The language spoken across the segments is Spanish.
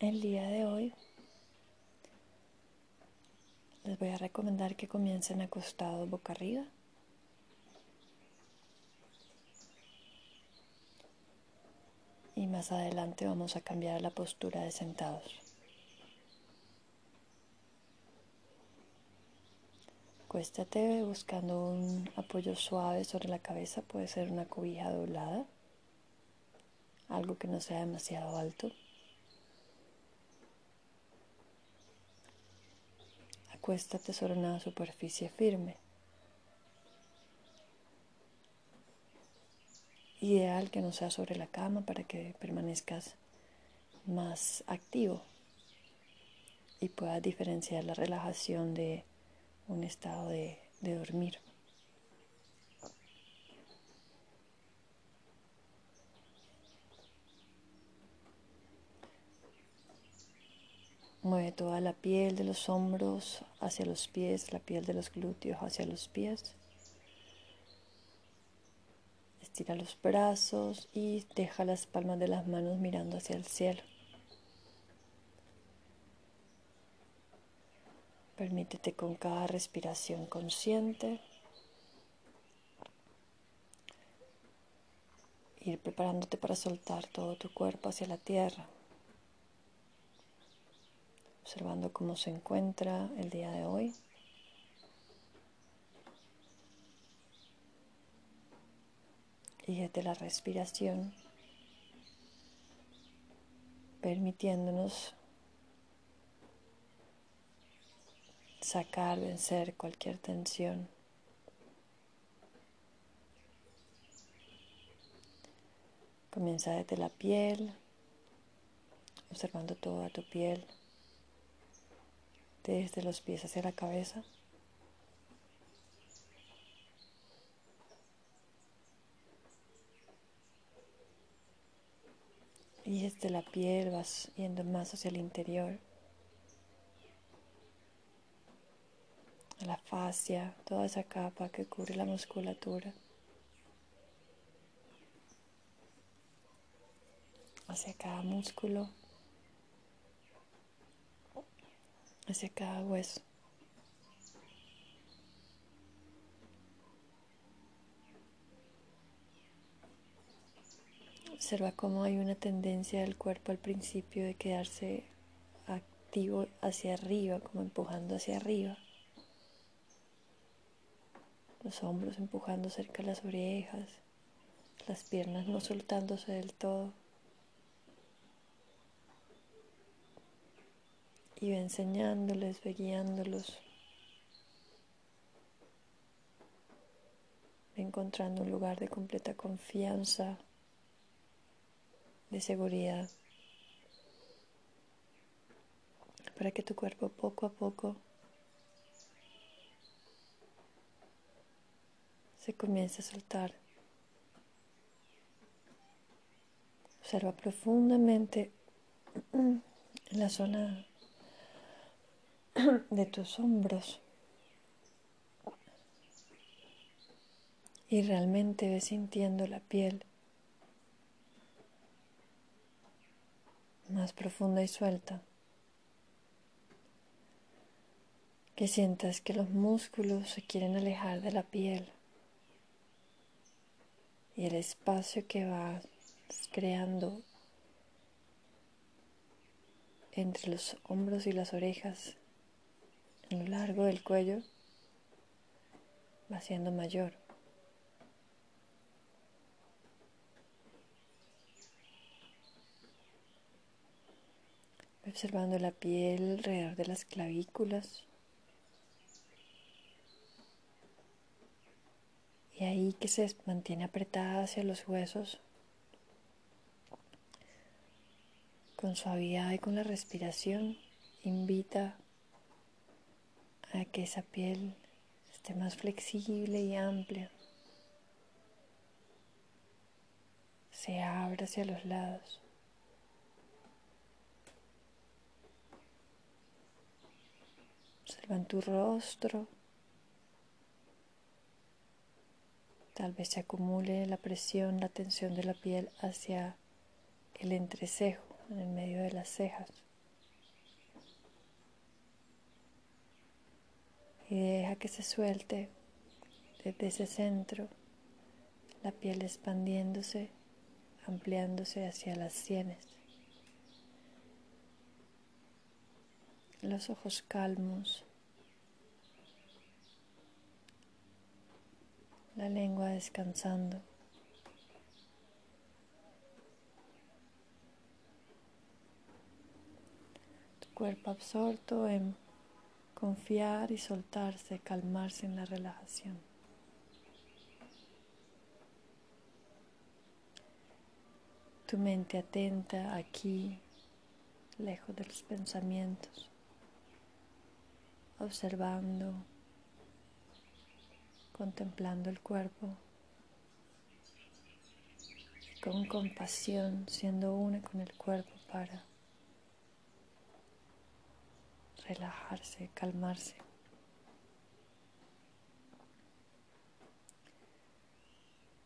El día de hoy les voy a recomendar que comiencen acostados boca arriba. Y más adelante vamos a cambiar la postura de sentados. Acuéstate buscando un apoyo suave sobre la cabeza, puede ser una cobija doblada, algo que no sea demasiado alto. Acuéstate sobre una superficie firme. Ideal que no sea sobre la cama para que permanezcas más activo y puedas diferenciar la relajación de un estado de, de dormir. Mueve toda la piel de los hombros hacia los pies, la piel de los glúteos hacia los pies. Estira los brazos y deja las palmas de las manos mirando hacia el cielo. Permítete con cada respiración consciente ir preparándote para soltar todo tu cuerpo hacia la tierra observando cómo se encuentra el día de hoy. Y desde la respiración, permitiéndonos sacar, vencer cualquier tensión. Comienza desde la piel, observando toda tu piel desde los pies hacia la cabeza. Y desde la piel vas yendo más hacia el interior. A la fascia, toda esa capa que cubre la musculatura. Hacia cada músculo. Hacia cada hueso. Observa cómo hay una tendencia del cuerpo al principio de quedarse activo hacia arriba, como empujando hacia arriba. Los hombros empujando cerca las orejas, las piernas no soltándose del todo. Y va enseñándoles, va guiándolos, encontrando un lugar de completa confianza, de seguridad, para que tu cuerpo poco a poco se comience a soltar. Observa profundamente en la zona de tus hombros. Y realmente ves sintiendo la piel más profunda y suelta. Que sientas que los músculos se quieren alejar de la piel y el espacio que vas creando entre los hombros y las orejas lo largo del cuello va siendo mayor. Observando la piel alrededor de las clavículas. Y ahí que se mantiene apretada hacia los huesos. Con suavidad y con la respiración, invita a que esa piel esté más flexible y amplia. Se abra hacia los lados. Observa tu rostro. Tal vez se acumule la presión, la tensión de la piel hacia el entrecejo, en el medio de las cejas. Y deja que se suelte desde ese centro la piel expandiéndose, ampliándose hacia las sienes. Los ojos calmos, la lengua descansando. Tu cuerpo absorto en confiar y soltarse, calmarse en la relajación. Tu mente atenta aquí, lejos de los pensamientos, observando, contemplando el cuerpo con compasión, siendo una con el cuerpo para relajarse, calmarse.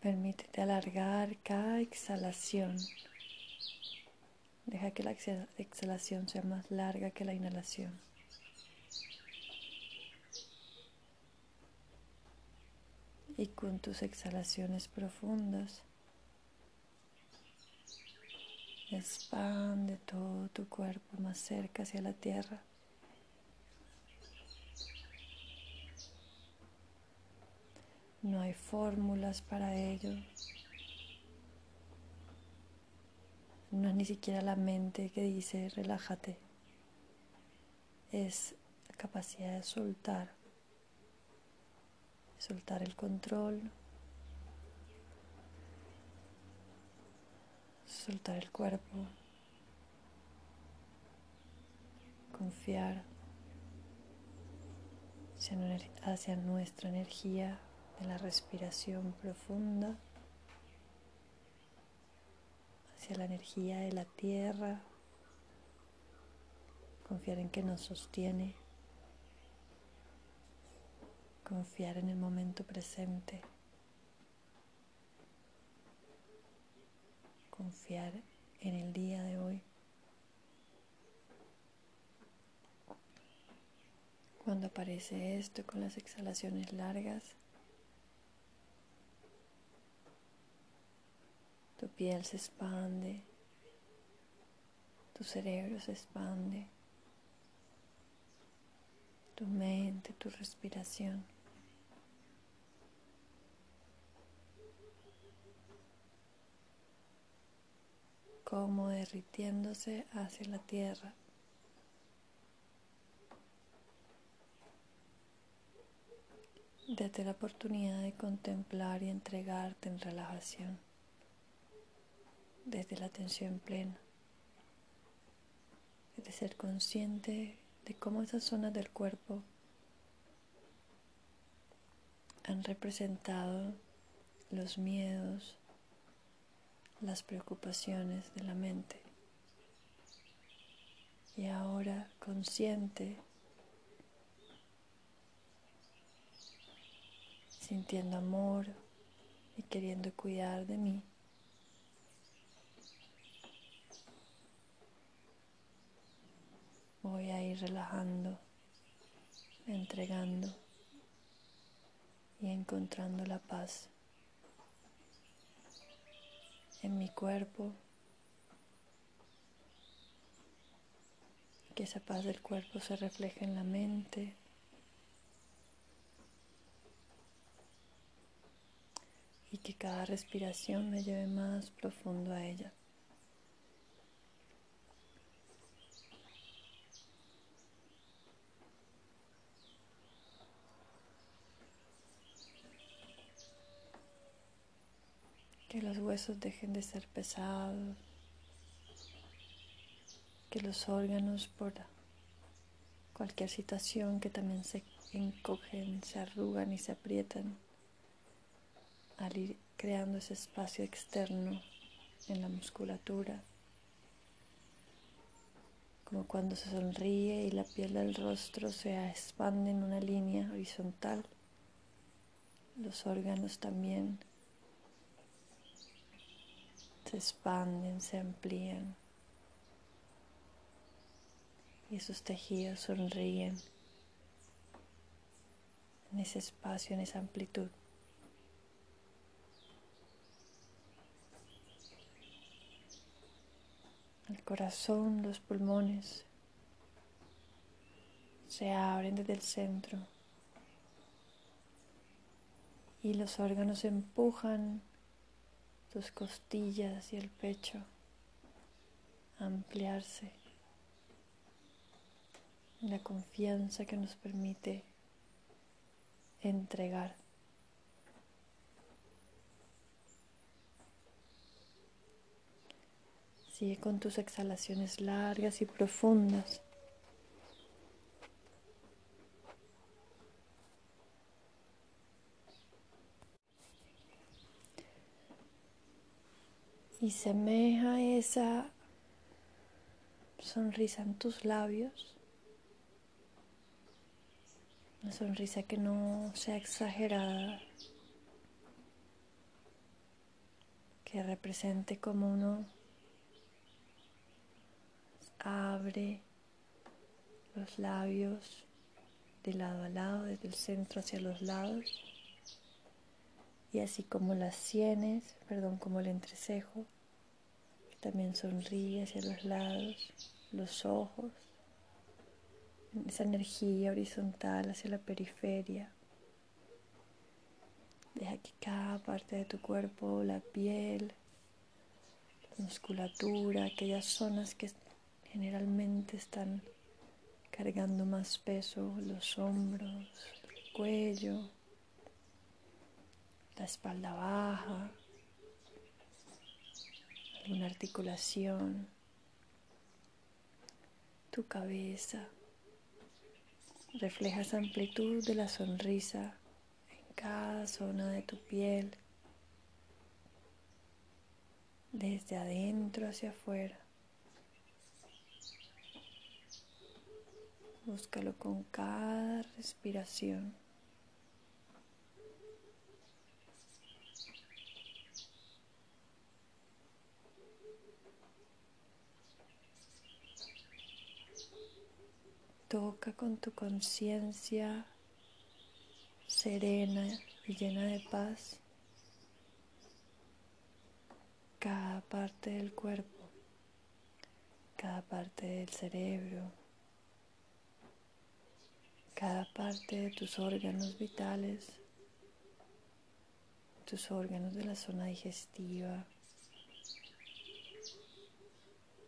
Permítete alargar cada exhalación. Deja que la exhalación sea más larga que la inhalación. Y con tus exhalaciones profundas, expande todo tu cuerpo más cerca hacia la tierra. No hay fórmulas para ello. No es ni siquiera la mente que dice relájate. Es la capacidad de soltar. soltar el control. Soltar el cuerpo. Confiar hacia nuestra energía de la respiración profunda hacia la energía de la tierra, confiar en que nos sostiene, confiar en el momento presente, confiar en el día de hoy. Cuando aparece esto con las exhalaciones largas, Tu piel se expande, tu cerebro se expande, tu mente, tu respiración. como derritiéndose hacia la tierra. Date la oportunidad de contemplar y entregarte en relajación desde la atención plena, de ser consciente de cómo esas zonas del cuerpo han representado los miedos, las preocupaciones de la mente. Y ahora consciente, sintiendo amor y queriendo cuidar de mí. Voy a ir relajando, entregando y encontrando la paz en mi cuerpo. Que esa paz del cuerpo se refleje en la mente. Y que cada respiración me lleve más profundo a ella. que los huesos dejen de ser pesados, que los órganos por cualquier situación que también se encogen, se arrugan y se aprietan al ir creando ese espacio externo en la musculatura, como cuando se sonríe y la piel del rostro se expande en una línea horizontal, los órganos también se expanden, se amplían y esos tejidos sonríen en ese espacio, en esa amplitud. El corazón, los pulmones se abren desde el centro y los órganos empujan tus costillas y el pecho ampliarse. La confianza que nos permite entregar. Sigue con tus exhalaciones largas y profundas. Y semeja esa sonrisa en tus labios. Una sonrisa que no sea exagerada. Que represente como uno abre los labios de lado a lado, desde el centro hacia los lados, y así como las sienes, perdón, como el entrecejo, también sonríe hacia los lados, los ojos, esa energía horizontal hacia la periferia. Deja que cada parte de tu cuerpo, la piel, la musculatura, aquellas zonas que generalmente están cargando más peso los hombros, el cuello, la espalda baja, alguna articulación, tu cabeza. Refleja esa amplitud de la sonrisa en cada zona de tu piel, desde adentro hacia afuera. Búscalo con cada respiración. Toca con tu conciencia serena y llena de paz cada parte del cuerpo, cada parte del cerebro, cada parte de tus órganos vitales, tus órganos de la zona digestiva,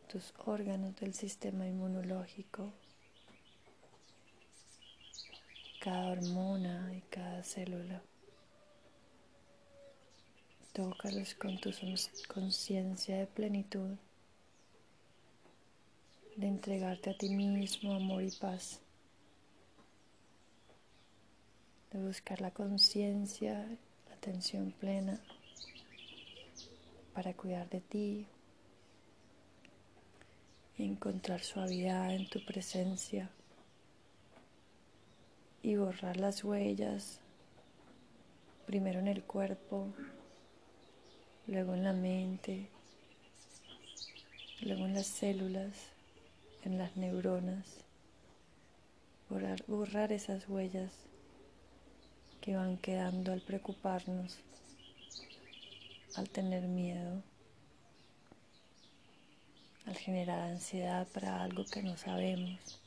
tus órganos del sistema inmunológico, cada hormona y cada célula. Tócalos con tu conciencia de plenitud, de entregarte a ti mismo amor y paz. de buscar la conciencia, la atención plena para cuidar de ti encontrar suavidad en tu presencia y borrar las huellas, primero en el cuerpo, luego en la mente, luego en las células, en las neuronas, borrar, borrar esas huellas que van quedando al preocuparnos, al tener miedo, al generar ansiedad para algo que no sabemos,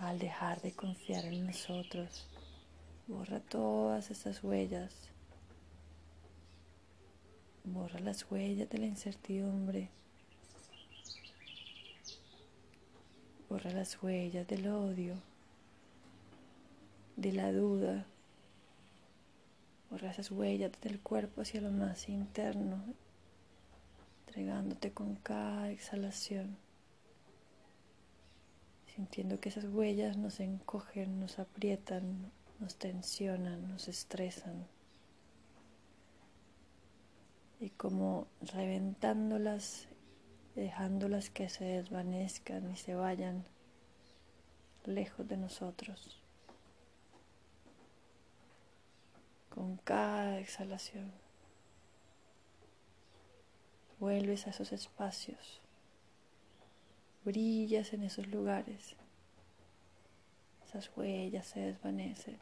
al dejar de confiar en nosotros. Borra todas esas huellas. Borra las huellas de la incertidumbre. Borra las huellas del odio de la duda. Borra esas huellas del cuerpo hacia lo más interno, entregándote con cada exhalación, sintiendo que esas huellas nos encogen, nos aprietan, nos tensionan, nos estresan. Y como reventándolas, dejándolas que se desvanezcan y se vayan lejos de nosotros. con cada exhalación. Vuelves a esos espacios, brillas en esos lugares, esas huellas se desvanecen.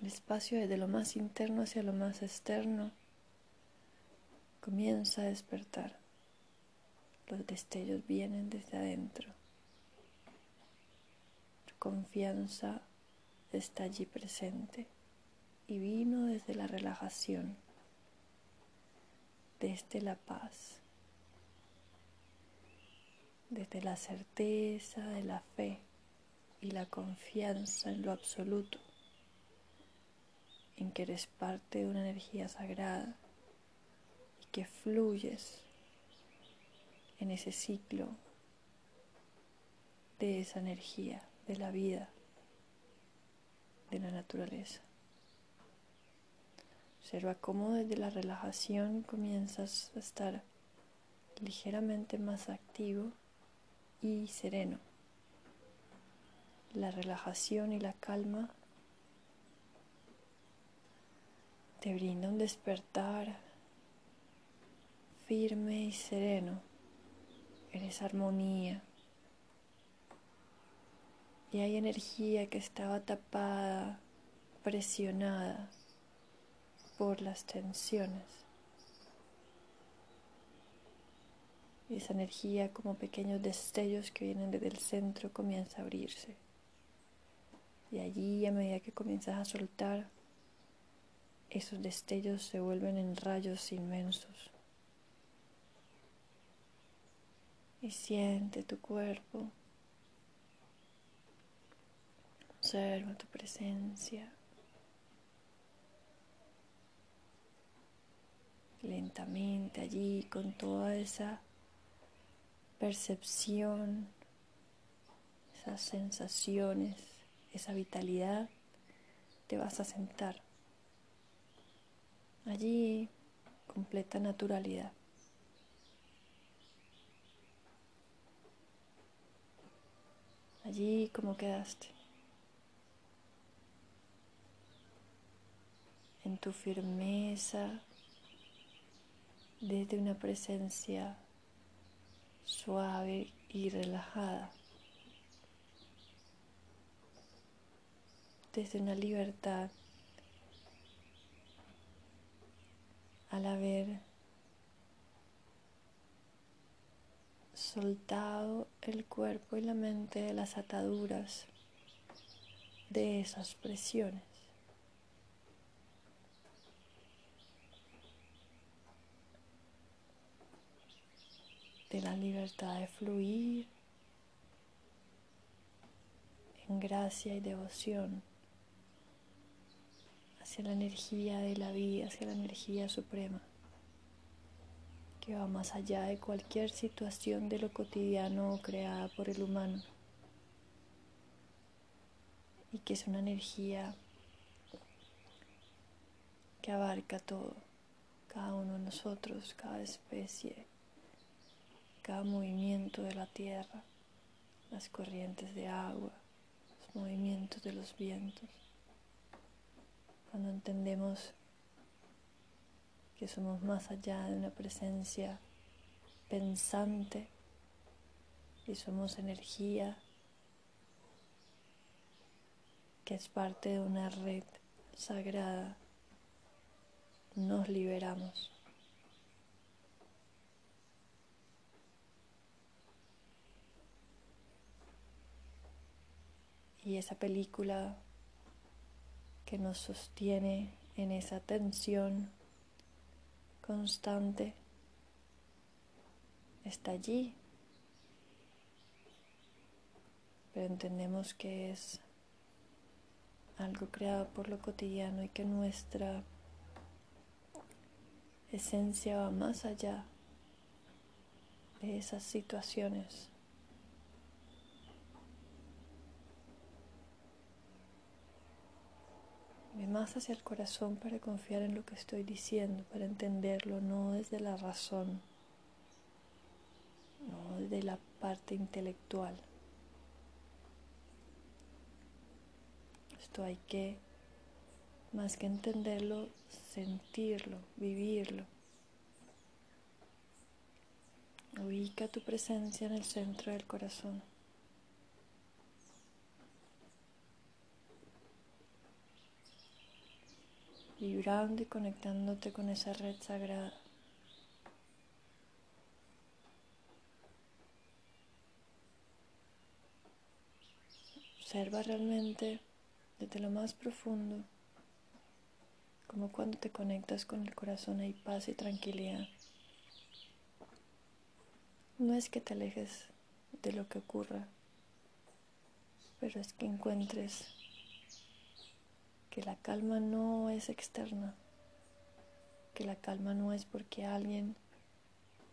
El espacio desde lo más interno hacia lo más externo comienza a despertar. Los destellos vienen desde adentro. Tu confianza está allí presente y vino desde la relajación, desde la paz, desde la certeza de la fe y la confianza en lo absoluto en que eres parte de una energía sagrada y que fluyes en ese ciclo de esa energía, de la vida, de la naturaleza. Observa cómo desde la relajación comienzas a estar ligeramente más activo y sereno. La relajación y la calma te brinda un despertar firme y sereno. Eres armonía. Y hay energía que estaba tapada, presionada por las tensiones. Y esa energía como pequeños destellos que vienen desde el centro comienza a abrirse. Y allí a medida que comienzas a soltar, esos destellos se vuelven en rayos inmensos. Y siente tu cuerpo. Observa tu presencia. Lentamente allí con toda esa percepción, esas sensaciones, esa vitalidad, te vas a sentar allí completa naturalidad. Allí como quedaste. En tu firmeza, desde una presencia suave y relajada. Desde una libertad al haber soltado el cuerpo y la mente de las ataduras de esas presiones. De la libertad de fluir en gracia y devoción hacia la energía de la vida, hacia la energía suprema, que va más allá de cualquier situación de lo cotidiano creada por el humano, y que es una energía que abarca todo, cada uno de nosotros, cada especie, cada movimiento de la tierra, las corrientes de agua, los movimientos de los vientos cuando entendemos que somos más allá de una presencia pensante y somos energía que es parte de una red sagrada, nos liberamos. Y esa película que nos sostiene en esa tensión constante está allí, pero entendemos que es algo creado por lo cotidiano y que nuestra esencia va más allá de esas situaciones más hacia el corazón para confiar en lo que estoy diciendo, para entenderlo, no desde la razón, no desde la parte intelectual. Esto hay que, más que entenderlo, sentirlo, vivirlo. Ubica tu presencia en el centro del corazón. Vibrando y conectándote con esa red sagrada. Observa realmente desde lo más profundo, como cuando te conectas con el corazón hay paz y tranquilidad. No es que te alejes de lo que ocurra, pero es que encuentres que la calma no es externa, que la calma no es porque alguien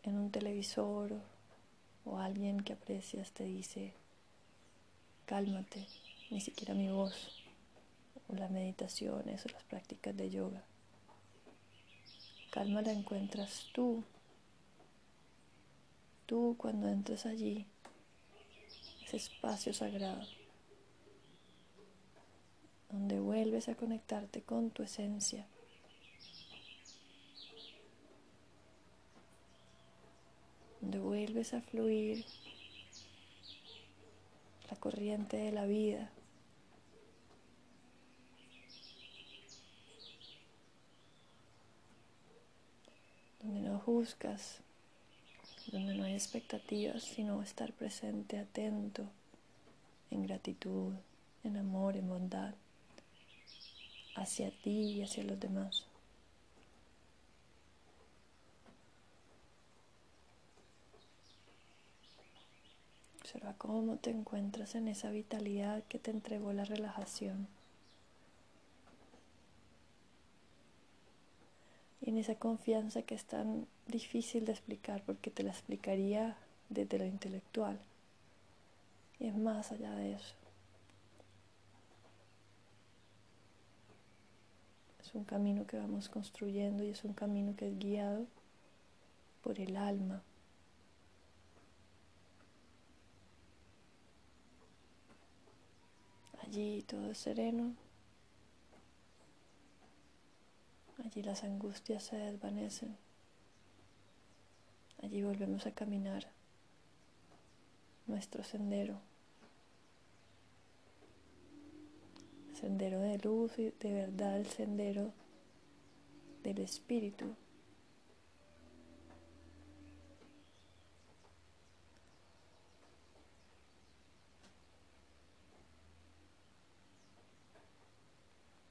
en un televisor o alguien que aprecias te dice, cálmate, ni siquiera mi voz, o las meditaciones o las prácticas de yoga. Calma la encuentras tú, tú cuando entres allí, ese espacio sagrado, donde vuelves a conectarte con tu esencia. Donde vuelves a fluir la corriente de la vida. Donde no juzgas, donde no hay expectativas, sino estar presente, atento, en gratitud, en amor, en bondad, hacia ti y hacia los demás. Observa cómo te encuentras en esa vitalidad que te entregó la relajación. Y en esa confianza que es tan difícil de explicar porque te la explicaría desde lo intelectual. Y es más allá de eso. Un camino que vamos construyendo y es un camino que es guiado por el alma. Allí todo es sereno. Allí las angustias se desvanecen. Allí volvemos a caminar nuestro sendero. Sendero de luz y de verdad el sendero del espíritu.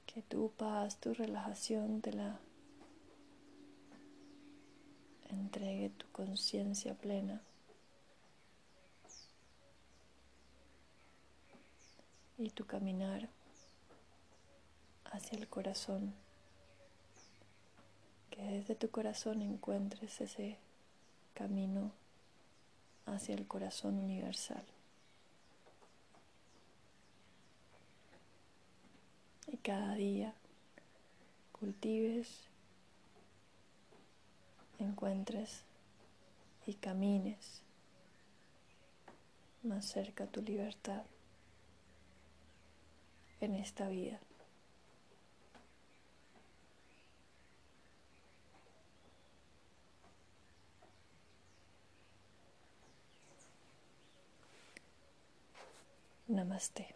que tu paz, tu relajación te la entregue tu conciencia plena. Y tu caminar hacia el corazón. Que desde tu corazón encuentres ese camino hacia el corazón universal. y cada día cultives, encuentres y camines más cerca tu libertad en esta vida. Namaste.